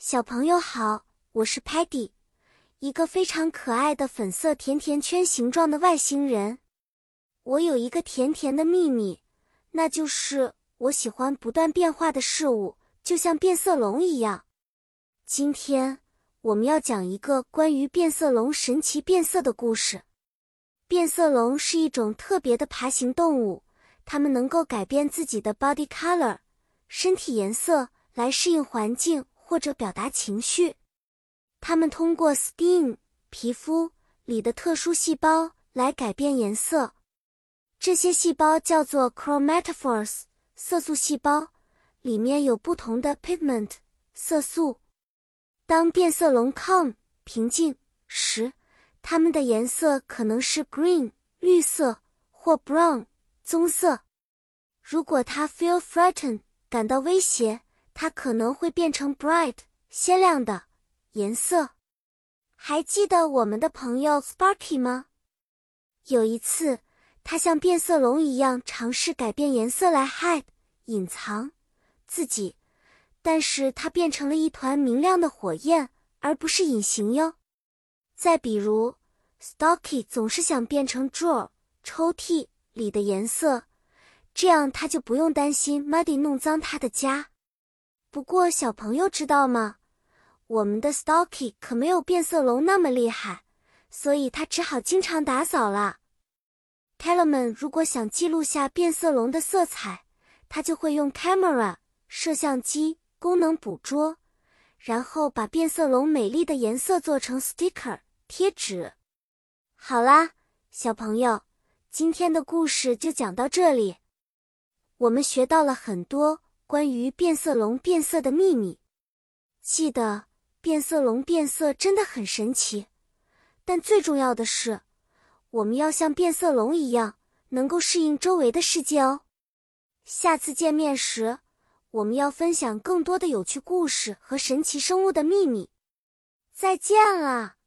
小朋友好，我是 Patty，一个非常可爱的粉色甜甜圈形状的外星人。我有一个甜甜的秘密，那就是我喜欢不断变化的事物，就像变色龙一样。今天我们要讲一个关于变色龙神奇变色的故事。变色龙是一种特别的爬行动物，它们能够改变自己的 body color 身体颜色来适应环境。或者表达情绪，它们通过 skin 皮肤里的特殊细胞来改变颜色。这些细胞叫做 chromatophores 色素细胞，里面有不同的 pigment 色素。当变色龙 calm 平静时，它们的颜色可能是 green 绿色或 brown 棕色。如果它 feel threatened 感到威胁。它可能会变成 bright 鲜亮的颜色。还记得我们的朋友 Sparky 吗？有一次，他像变色龙一样尝试改变颜色来 hide 隐藏自己，但是它变成了一团明亮的火焰，而不是隐形哟。再比如，Stocky 总是想变成 drawer 抽屉里的颜色，这样他就不用担心 Muddy 弄脏他的家。不过，小朋友知道吗？我们的 Stocky 可没有变色龙那么厉害，所以他只好经常打扫了。Tellerman 如果想记录下变色龙的色彩，他就会用 camera 摄像机功能捕捉，然后把变色龙美丽的颜色做成 sticker 贴纸。好啦，小朋友，今天的故事就讲到这里，我们学到了很多。关于变色龙变色的秘密，记得变色龙变色真的很神奇，但最重要的是，我们要像变色龙一样，能够适应周围的世界哦。下次见面时，我们要分享更多的有趣故事和神奇生物的秘密。再见了。